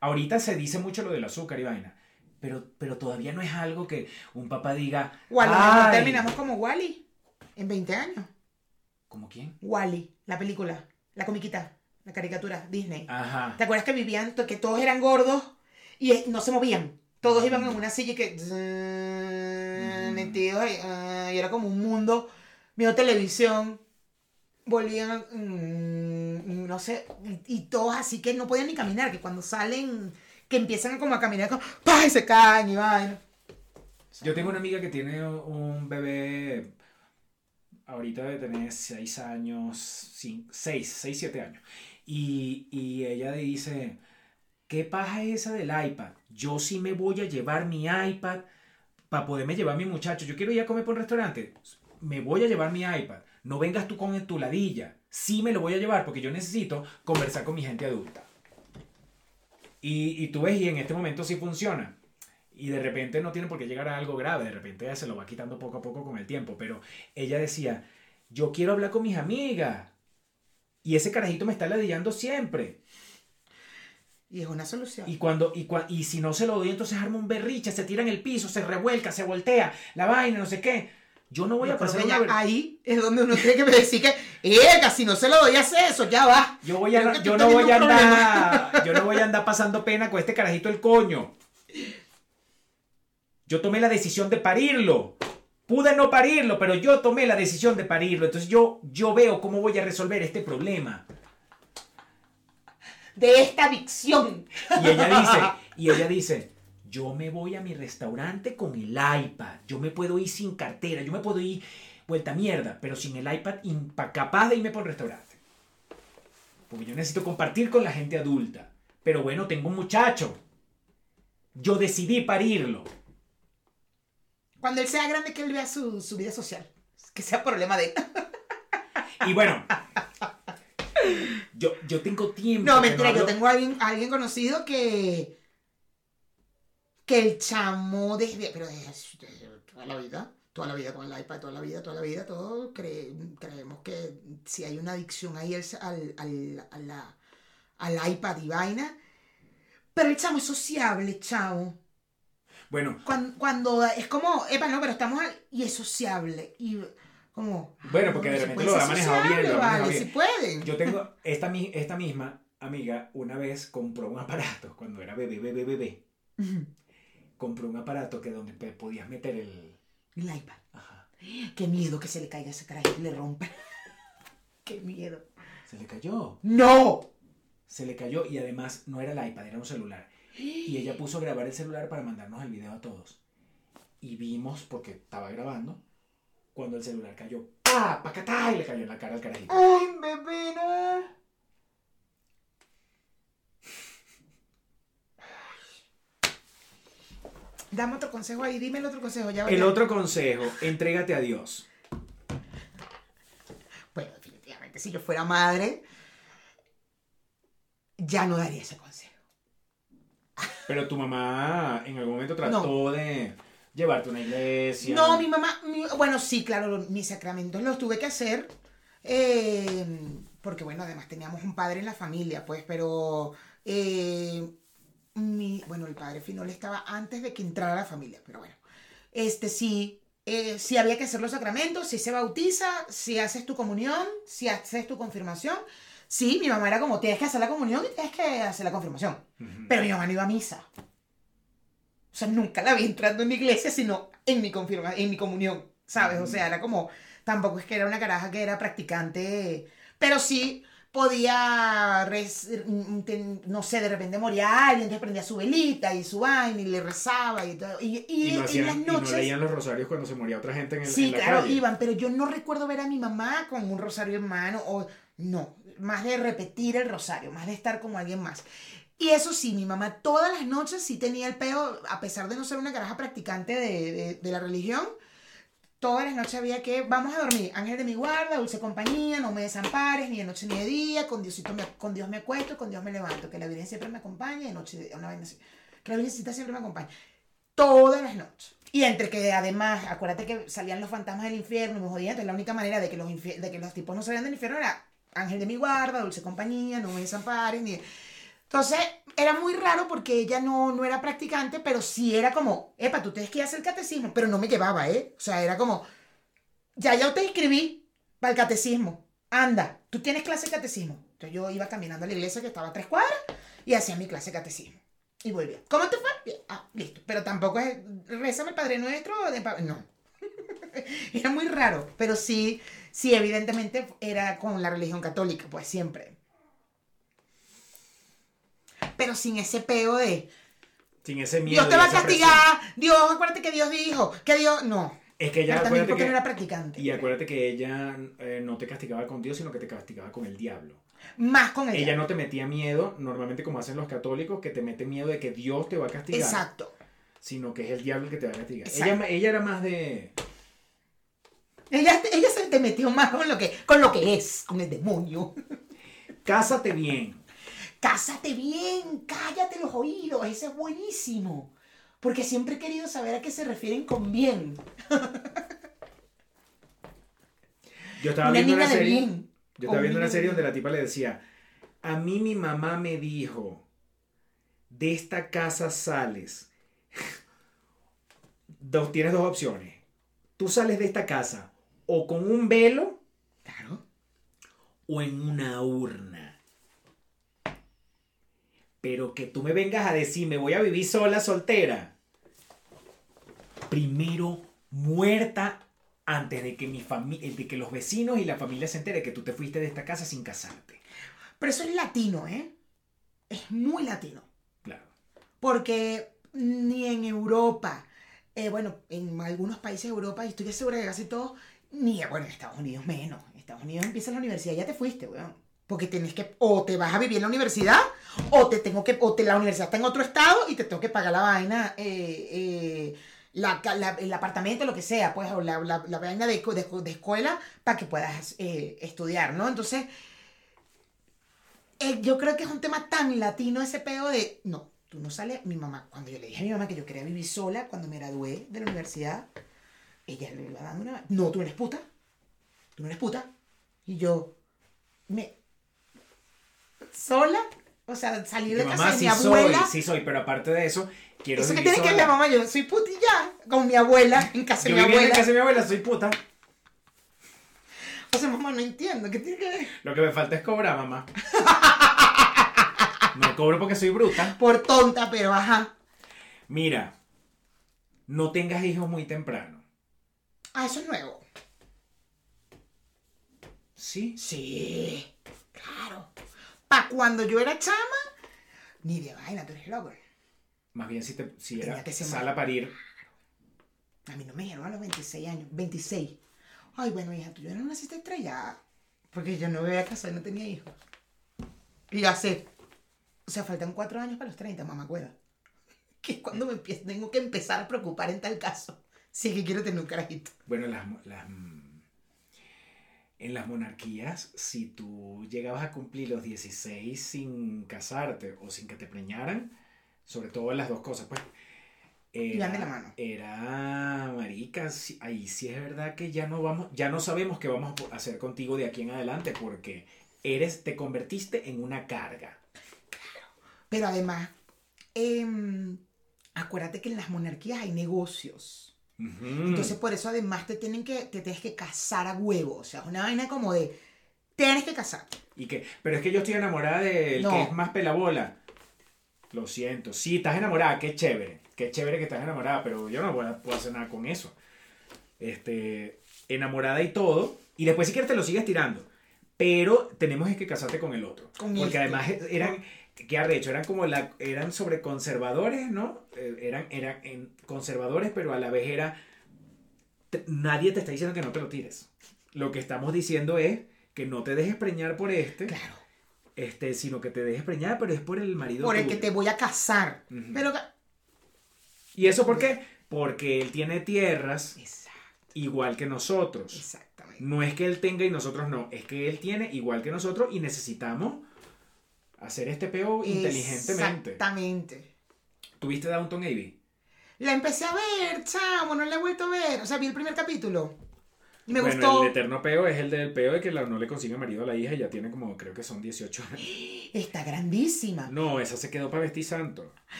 A: ahorita se dice mucho lo del azúcar y vaina, pero, pero todavía no es algo que un papá diga,
B: O a lo mejor
A: "Ay".
B: terminamos como Wally en 20 años.
A: ¿Como quién?
B: Wally, la película, la comiquita, la caricatura, Disney.
A: Ajá.
B: ¿Te acuerdas que vivían, que todos eran gordos y eh, no se movían? Todos iban en una silla y que...
A: Mm.
B: metidos ahí, ah, y era como un mundo, viendo televisión, volvían, mm, no sé, y, todos así que no podían ni caminar, que cuando salen, que empiezan como a caminar, como, ¡pah! y se caen y vaina.
A: Yo tengo una amiga que tiene un bebé, ahorita debe tener 6 años, 6, 6, 7 años. Y, y ella dice, ¿qué paja es esa del iPad? Yo sí me voy a llevar mi iPad para poderme llevar a mi muchacho. Yo quiero ir a comer por un restaurante. Me voy a llevar mi iPad. No vengas tú con tu ladilla. Sí me lo voy a llevar porque yo necesito conversar con mi gente adulta. Y, y tú ves, y en este momento sí funciona. Y de repente no tiene por qué llegar a algo grave, de repente ya se lo va quitando poco a poco con el tiempo. Pero ella decía, yo quiero hablar con mis amigas. Y ese carajito me está ladillando siempre.
B: Y es una solución.
A: Y cuando y, cua- y si no se lo doy, entonces arma un berriche, se tira en el piso, se revuelca, se voltea, la vaina, no sé qué. Yo no voy a pasar una
B: ahí es donde uno tiene que decir que, ¡Ega! Si no se lo doy a hacer eso, ya va.
A: Yo voy a, yo no voy a andar, yo no voy a andar pasando pena con este carajito el coño. Yo tomé la decisión de parirlo. Pude no parirlo, pero yo tomé la decisión de parirlo. Entonces yo, yo veo cómo voy a resolver este problema.
B: De esta adicción.
A: Y ella dice, y ella dice, yo me voy a mi restaurante con el iPad. Yo me puedo ir sin cartera, yo me puedo ir vuelta mierda, pero sin el iPad capaz de irme por el restaurante. Porque yo necesito compartir con la gente adulta. Pero bueno, tengo un muchacho. Yo decidí parirlo.
B: Cuando él sea grande, que él vea su, su vida social. Que sea problema de él.
A: Y bueno, yo, yo tengo tiempo.
B: No, mentira, yo tengo a alguien, a alguien conocido que. Que el chamo desde. pero desde, desde toda la vida, toda la vida con el iPad, toda la vida, toda la vida, todos cre- creemos que si hay una adicción ahí al, al, al, a la- al iPad y vaina. Pero el chamo es sociable, chamo.
A: Bueno,
B: Cuando, cuando es como, epa, no, pero estamos y es sociable. Y como.
A: Bueno, porque de repente lo ha manejado bien, lo
B: vale,
A: bien.
B: si pueden.
A: Yo tengo esta, esta misma amiga una vez compró un aparato cuando era bebé, bebé, bebé. Compró un aparato que donde podías meter el.
B: El iPad.
A: Ajá.
B: Qué miedo que se le caiga ese carajito y le rompa. Qué miedo.
A: Se le cayó.
B: ¡No!
A: Se le cayó y además no era el iPad, era un celular. Y ella puso a grabar el celular para mandarnos el video a todos. Y vimos, porque estaba grabando, cuando el celular cayó. ¡Pah! ¡Pacatá! Y le cayó en la cara al carajito.
B: ¡Ay, bebé, Dame otro consejo ahí, dime el otro consejo. Ya
A: El otro consejo, entrégate a Dios.
B: si yo fuera madre, ya no daría ese consejo.
A: Pero tu mamá en algún momento trató de llevarte a una iglesia.
B: No, mi mamá, mi- bueno, sí, claro, mis sacramentos los tuve que hacer. eh, porque, bueno, además teníamos un padre en la familia, pues, pero. eh, mi, bueno, el padre Finol estaba antes de que entrara la familia, pero bueno. Este sí. eh, sí había que hacer los sacramentos, si se bautiza, si haces tu comunión, si haces tu confirmación. Sí, mi mamá era como, tienes que hacer la comunión y tienes que hacer la confirmación. Pero mi mamá no iba a misa. O sea, nunca la vi entrando en mi iglesia, sino en mi, confirma, en mi comunión, ¿sabes? O sea, era como, tampoco es que era una caraja que era practicante, pero sí podía, res- no sé, de repente moría alguien, entonces prendía su velita y su vaina y le rezaba y todo. Y, y-
A: Y no,
B: las
A: y no
B: noches...
A: leían los rosarios cuando se moría otra gente en, el,
B: Sí,
A: en la
B: claro,
A: calle.
B: iban, pero yo no recuerdo ver a mi mamá con un rosario en mano o no, más de repetir el rosario, más de estar como alguien más. Y eso sí, mi mamá todas las noches sí tenía el peo, a pesar de no ser una caraja practicante de, de- de la religión, todas las noches había que, vamos a dormir, ángel de mi guarda, dulce compañía, no me desampares, ni de noche ni de día, con, Diosito me, con Dios me acuesto, con Dios me levanto, que la Virgen siempre me acompañe, de noche, de- una así, que la Virgencita siempre me acompañe todas las noches. Y entre que además, acuérdate que salían los fantasmas del infierno y me jodían, entonces la única manera de que los, de que los tipos no salieran del infierno era ángel de mi guarda, dulce compañía, no me desampares, ni... Entonces, era muy raro porque ella no, no era practicante, pero sí era como, epa, tú tienes que hacer catecismo, pero no me llevaba, ¿eh? O sea, era como, ya, ya te inscribí para el catecismo, anda, tú tienes clase de catecismo. Entonces yo iba caminando a la iglesia que estaba a tres cuadras y hacía mi clase de catecismo. Y volvía. ¿Cómo te fue? Ah, listo. Pero tampoco es, rézame el Padre Nuestro. de no. era muy raro. Pero sí, sí, evidentemente era con la religión católica, pues siempre. Pero sin ese peo de
A: Sin ese miedo.
B: Dios te va a castigar, Dios, acuérdate que Dios dijo, que Dios. No.
A: Es que ella,
B: Pero también porque
A: que,
B: no era practicante.
A: y acuérdate que ella eh, no te castigaba con Dios, sino que te castigaba con el diablo.
B: Más con ella.
A: Ella no te metía miedo, normalmente como hacen los católicos, que te meten miedo de que Dios te va a castigar,
B: Exacto.
A: sino que es el diablo el que te va a castigar. Ella, ella era más de...
B: Ella, ella se te metió más con lo que, con lo que es, con el demonio.
A: Cásate bien.
B: Cásate bien, cállate los oídos, ese es buenísimo. Porque siempre he querido saber a qué se refieren con bien.
A: Yo estaba
B: Una
A: viendo una serie...
B: bien.
A: Yo estaba viendo una serie
B: de
A: donde la tipa le decía, a mí mi mamá me dijo, de esta casa sales. Dos, tienes dos opciones. Tú sales de esta casa o con un velo
B: Claro.
A: o en una urna. Pero que tú me vengas a decir, me voy a vivir sola, soltera. Primero muerta antes de que mi familia, de que los vecinos y la familia se entere que tú te fuiste de esta casa sin casarte.
B: Pero eso es latino, ¿eh? Es muy latino.
A: Claro.
B: Porque ni en Europa, eh, bueno, en algunos países de Europa, y estoy segura de casi todos, ni, bueno, en Estados Unidos menos. En Estados Unidos empieza la universidad, ya te fuiste, weón. Porque tienes que, o te vas a vivir en la universidad, o te tengo que, o te, la universidad está en otro estado y te tengo que pagar la vaina, eh, eh, la, el apartamento, lo que sea, pues, o la, la, vaina de, de, escuela para que puedas eh, estudiar, ¿no? Entonces, yo creo que es un tema tan latino ese pedo de, no, tú no sales, mi mamá, cuando yo le dije a mi mamá que yo quería vivir sola cuando me gradué de la universidad, ella le iba dando una, no, tú eres puta, tú no eres puta, y yo, me, sola, o sea, salir de casa
A: mamá
B: de
A: sí
B: mi abuela,
A: soy, sí soy, pero aparte de eso, quiero
B: eso que tiene que ver mamá, yo soy putilla, con mi abuela, en casa de
A: Yo
B: mi
A: viví en
B: abuela,
A: casa de mi abuela, soy puta.
B: o sea, mamá, no entiendo, ¿qué tiene que ver?
A: Lo que me falta es cobrar, mamá. No cobro porque soy bruta.
B: Por tonta, pero ajá,
A: Mira, no tengas hijos muy temprano.
B: ah, eso es nuevo.
A: Sí.
B: Sí, claro. Pa' cuando yo era chama, ni de vaina, tú eres loco.
A: Más bien si, te, si era
B: Tenía que ser
A: sal
B: más-
A: a parir.
B: A mí no me dijeron a los 26 años. 26. Ay, bueno, hija, tú ya no naciste estrellada. Porque yo no me había casado y no tenía hijos. Y ya sé. O sea, faltan cuatro años para los 30, mamá cueva. Que es cuando me empiezo, tengo que empezar a preocupar en tal caso. Si es que quiero tener un carajito.
A: Bueno, las, las, En las monarquías, si tú llegabas a cumplir los 16 sin casarte o sin que te preñaran, sobre todo en las dos cosas, pues.
B: Iban de la mano.
A: Era marica, ahí sí es verdad que ya no vamos, ya no sabemos qué vamos a hacer contigo de aquí en adelante porque eres, te convertiste en una carga.
B: Pero además, em, acuérdate que en las monarquías hay negocios. Entonces, por eso además te tienen que, te tienes que casar a huevo. O sea, es una vaina como de, tienes que casarte.
A: Y que, pero es que yo estoy enamorada del
B: No.
A: que es más pelabola. Lo siento. Sí, estás enamorada, qué chévere. Qué chévere que estás enamorada, pero yo no puedo, puedo hacer nada con eso. Este, enamorada y todo. Y después si quieres te lo sigues tirando. Pero tenemos que casarte con el otro.
B: Con
A: Porque
B: este.
A: además eran, qué arrecho, eran como la, eran sobre conservadores, ¿no? Eh, Eran, eran en- conservadores, pero a la vez era, te- nadie te está diciendo que no te lo tires. Lo que estamos diciendo es que no te dejes preñar por este,
B: Claro.
A: este, sino que te dejes preñar, pero es por el marido
B: Por el que te voy a casar. Pero,
A: ¿Y eso por qué? Porque él tiene tierras
B: exacto,
A: igual que nosotros.
B: exactamente.
A: No es que él tenga y nosotros no, es que él tiene igual que nosotros y necesitamos hacer este peo inteligentemente.
B: Exactamente.
A: ¿Tuviste Downton Abbey?
B: La empecé a ver, chamo, no la he vuelto a ver. O sea, vi el primer capítulo. Y me
A: bueno,
B: gustó.
A: el eterno peo es el del peo de que la- no le consigue marido a la hija y ya tiene como, creo que son 18 años.
B: Está grandísima.
A: No, esa se quedó para vestir santo.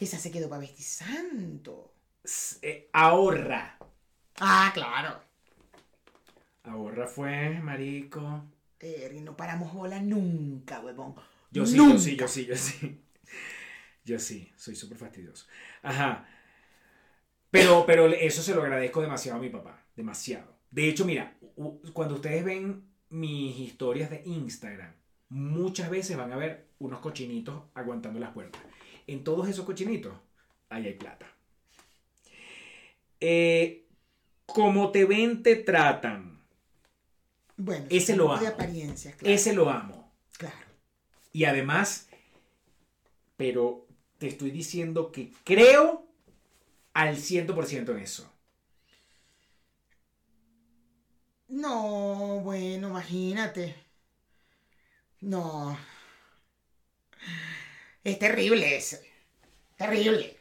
B: Esa se quedó para vestir santo.
A: Eh, ahorra.
B: Ah, claro.
A: Ahorra fue, marico.
B: Eh, no paramos bola nunca, huevón.
A: Yo sí,
B: Nunca.
A: yo sí, yo sí, yo sí. Yo sí, soy súper fastidioso. Ajá. Pero, pero eso se lo agradezco demasiado a mi papá. Demasiado. De hecho, mira, cuando ustedes ven mis historias de Instagram, muchas veces van a ver unos cochinitos aguantando las puertas. En todos esos cochinitos, ahí hay plata. Eh, como te ven, te tratan.
B: Bueno,
A: Ese lo
B: de
A: amo.
B: apariencias, claro.
A: Ese lo amo.
B: Claro.
A: Y además, pero te estoy diciendo que creo al 100% en eso.
B: No, bueno, imagínate. No. Es terrible ese. Terrible.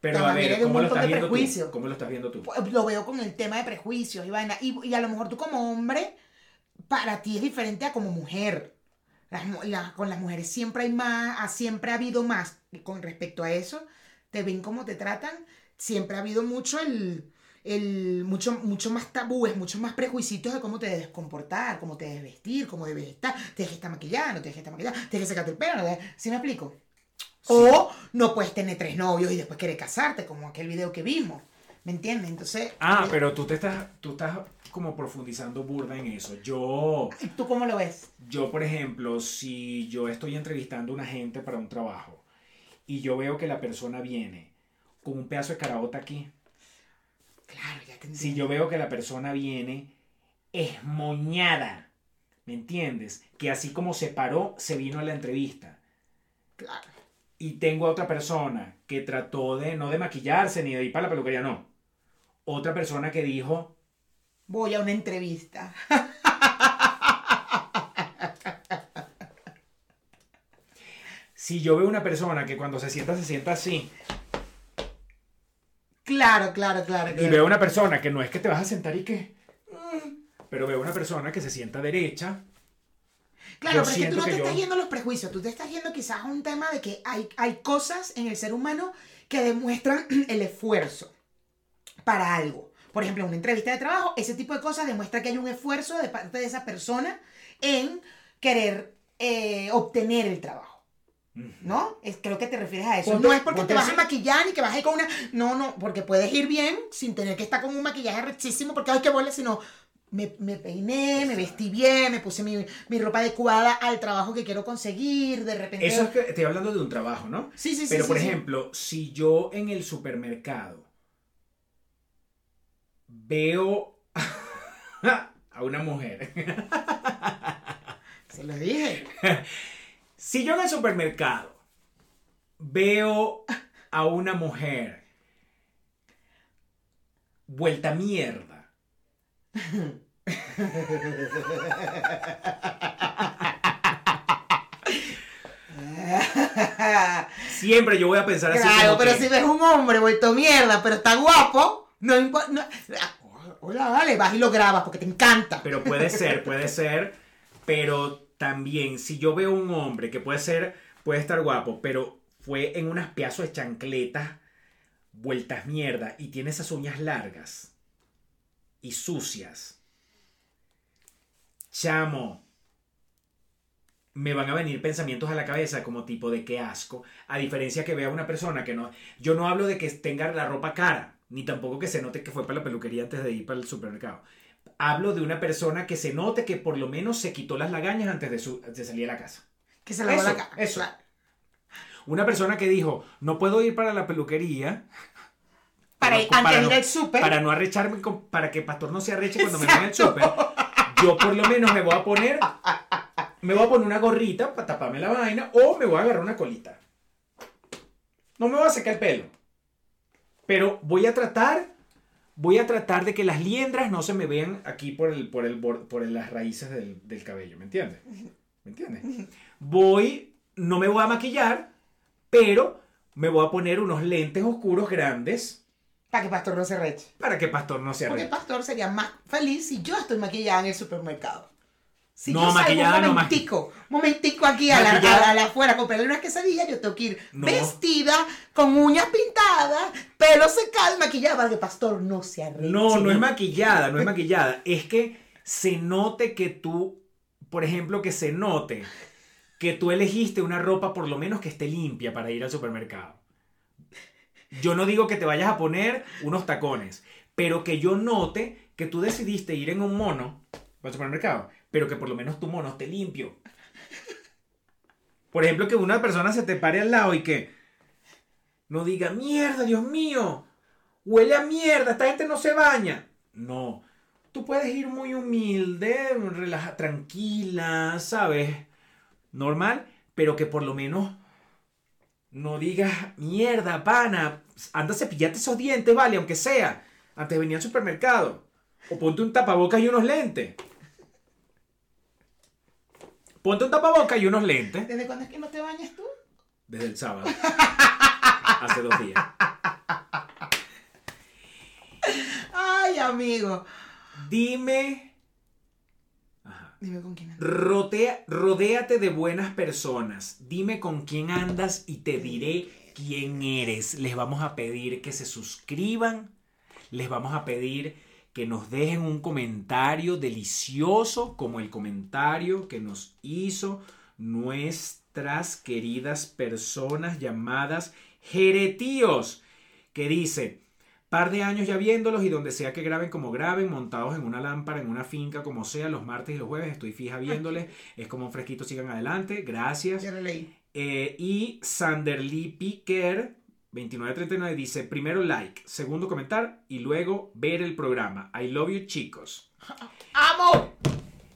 A: Pero a ver, ¿cómo lo estás viendo tú? ¿Cómo lo estás viendo tú?
B: Lo veo con el tema de prejuicios y vaina. Y, y a lo mejor tú como hombre, para ti es diferente a como mujer. Las mu- la- con las mujeres siempre hay más, siempre ha habido más. Con respecto a eso, te ven cómo te tratan. Siempre ha habido mucho el, el mucho, mucho más tabúes, muchos más prejuicios de cómo te debes comportar, cómo te debes vestir, cómo debes estar. Te debes estar maquillando, te debes estar maquillando, tienes que sacarte el pelo. ¿no? ¿Sí me explico? O no puedes tener tres novios y después querer casarte, como aquel video que vimos. ¿Me entiendes? Entonces.
A: Ah,
B: eh,
A: pero tú te estás, tú estás como profundizando burda en eso. Yo,
B: ¿Tú cómo lo ves?
A: yo, por ejemplo, si yo estoy entrevistando a una gente para un trabajo y yo veo que la persona viene con un pedazo de caraota aquí,
B: Claro, ya te
A: si yo veo que la persona viene esmoñada, ¿me entiendes? Que así como se paró, se vino a la entrevista.
B: Claro.
A: Y tengo a otra persona que trató de no de maquillarse ni de ir para la peluquería, no. Otra persona que dijo,
B: Voy a una entrevista.
A: si yo veo una persona que cuando se sienta se sienta así,
B: Claro, claro, claro.
A: y
B: claro.
A: veo una persona que no es que te vas a sentar y que, mm, pero veo una persona que se sienta derecha,
B: Claro,
A: yo
B: pero es que tú no
A: que
B: te
A: yo-
B: estás yendo a los prejuicios, tú te estás yendo quizás a un tema de que hay, hay cosas en el ser humano que demuestran el esfuerzo para algo. Por ejemplo, en una entrevista de trabajo, ese tipo de cosas demuestra que hay un esfuerzo de parte de esa persona en querer eh, obtener el trabajo. ¿No? Es, creo que te refieres a eso. No es porque te vas a maquillar ni que vas a ir con una. No, no, porque puedes ir bien sin tener que estar con un maquillaje rechísimo porque ay, qué bola, sino me, me peiné, me vestí bien, me puse mi, mi ropa adecuada al trabajo que quiero conseguir, de repente.
A: Eso es que estoy hablando de un trabajo, ¿no?
B: Sí, sí, sí.
A: Pero,
B: sí,
A: por
B: sí.
A: ejemplo, si yo en el supermercado veo a una mujer,
B: Se lo dije.
A: si yo en el supermercado veo a una mujer vuelta mierda, Siempre yo voy a pensar así.
B: Claro, pero
A: que-
B: si ves un hombre vuelto mierda, pero está guapo, no importa. Hola, vale, vas y lo grabas porque te encanta.
A: Pero puede ser, puede ser. Pero también, si yo veo un hombre que puede ser, puede estar guapo, pero fue en unas pedazos de chancletas, vueltas mierda, y tiene esas uñas largas y sucias. Chamo. Me van a venir pensamientos a la cabeza como tipo de qué asco. A diferencia que vea una persona que no. Yo no hablo de que tenga la ropa cara, ni tampoco que se note que fue para la peluquería antes de ir para el supermercado. Hablo de una persona que se note que por lo menos se quitó las lagañas antes de, su- de salir a la casa.
B: que se lavó
A: eso,
B: la cara.
A: eso. Una persona que dijo, no puedo ir para la peluquería.
B: Para,
A: para
B: antes de
A: no-
B: ir al súper.
A: Para no arrecharme, con- para que Pastor no se arreche cuando me vea en el súper. Yo por lo menos me voy a poner, me voy a poner una gorrita para taparme la vaina o me voy a agarrar una colita. No me voy a secar el pelo. Pero voy a tratar, voy a tratar de que las liendras no se me vean aquí por, el, por, el, por las raíces del, del cabello, ¿me entiendes? ¿Me entiendes? Voy, no me voy a maquillar, pero me voy a poner unos lentes oscuros grandes
B: Para que Pastor no se reche.
A: para que Pastor no se
B: Porque
A: arreche.
B: Pastor sería más feliz si yo estoy maquillada en el supermercado. Si
A: No,
B: yo salgo
A: maquillada
B: un
A: no,
B: momentico, momentico aquí a la, a afuera a comprarle unas quesadillas, yo tengo que ir
A: No.
B: vestida, con uñas pintadas, pelo secado y maquillada para que Pastor no se arreche.
A: No, no es maquillada, no es maquillada. Es que se note que tú, por ejemplo, que se note que tú elegiste una ropa por lo menos que esté limpia para ir al supermercado. Yo no digo que te vayas a poner unos tacones, pero que yo note que tú decidiste ir en un mono al supermercado, pero que por lo menos tu mono esté limpio. Por ejemplo, que una persona se te pare al lado y que no diga, mierda, Dios mío, huele a mierda, esta gente no se baña. No, tú puedes ir muy humilde, relaja, tranquila, ¿sabes? Normal, pero que por lo menos no digas, mierda, pana, anda a cepillarte esos dientes, vale, aunque sea, antes venir al supermercado. O ponte un tapabocas y unos lentes. Ponte un tapabocas y unos lentes.
B: ¿Desde cuándo es que no te bañas tú?
A: Desde el sábado. Hace dos días.
B: Ay, amigo.
A: Dime. Ajá.
B: Dime con quién andas.
A: Rodea- rodéate de buenas personas. Dime con quién andas y te diré quién eres. Les vamos a pedir que se suscriban. Les vamos a pedir que nos dejen un comentario delicioso como el comentario que nos hizo nuestras queridas personas llamadas Jeretíos, que dice, par de años ya viéndolos y donde sea que graben como graben, montados en una lámpara, en una finca, como sea, los martes y los jueves, estoy fija viéndoles, es como un fresquito, sigan adelante, gracias.
B: Ya lo leí.
A: Eh, y Sanderly Piquer 2939 dice, primero like, segundo comentar y luego ver el programa. I love you chicos.
B: ¡Amo!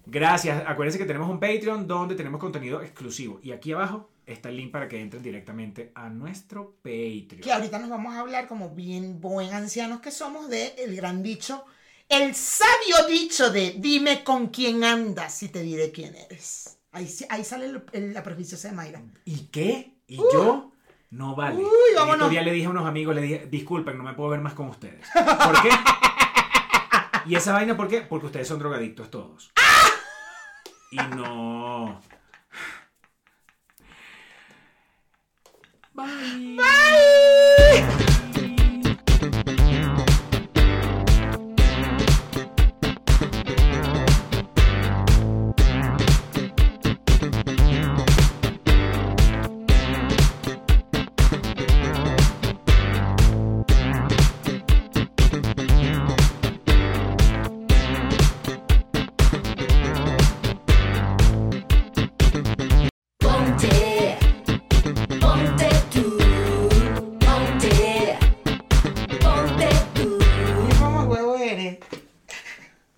A: Gracias. Acuérdense que tenemos un Patreon donde tenemos contenido exclusivo. Y aquí abajo está el link para que entren directamente a nuestro Patreon.
B: Que ahorita nos vamos a hablar, como bien buen ancianos que somos, de el gran dicho, el sabio dicho de dime con quién andas y te diré quién eres. Ahí, ahí sale el- el- la proficiosa de Mayra.
A: ¿Y qué? ¿Y yo? No vale.
B: Uy, vámonos.
A: estos días le dije a unos amigos, le dije, disculpen, no me puedo ver más con ustedes. ¿Por qué? ¿Y esa vaina por qué? Porque ustedes son drogadictos todos. Y no. Bye.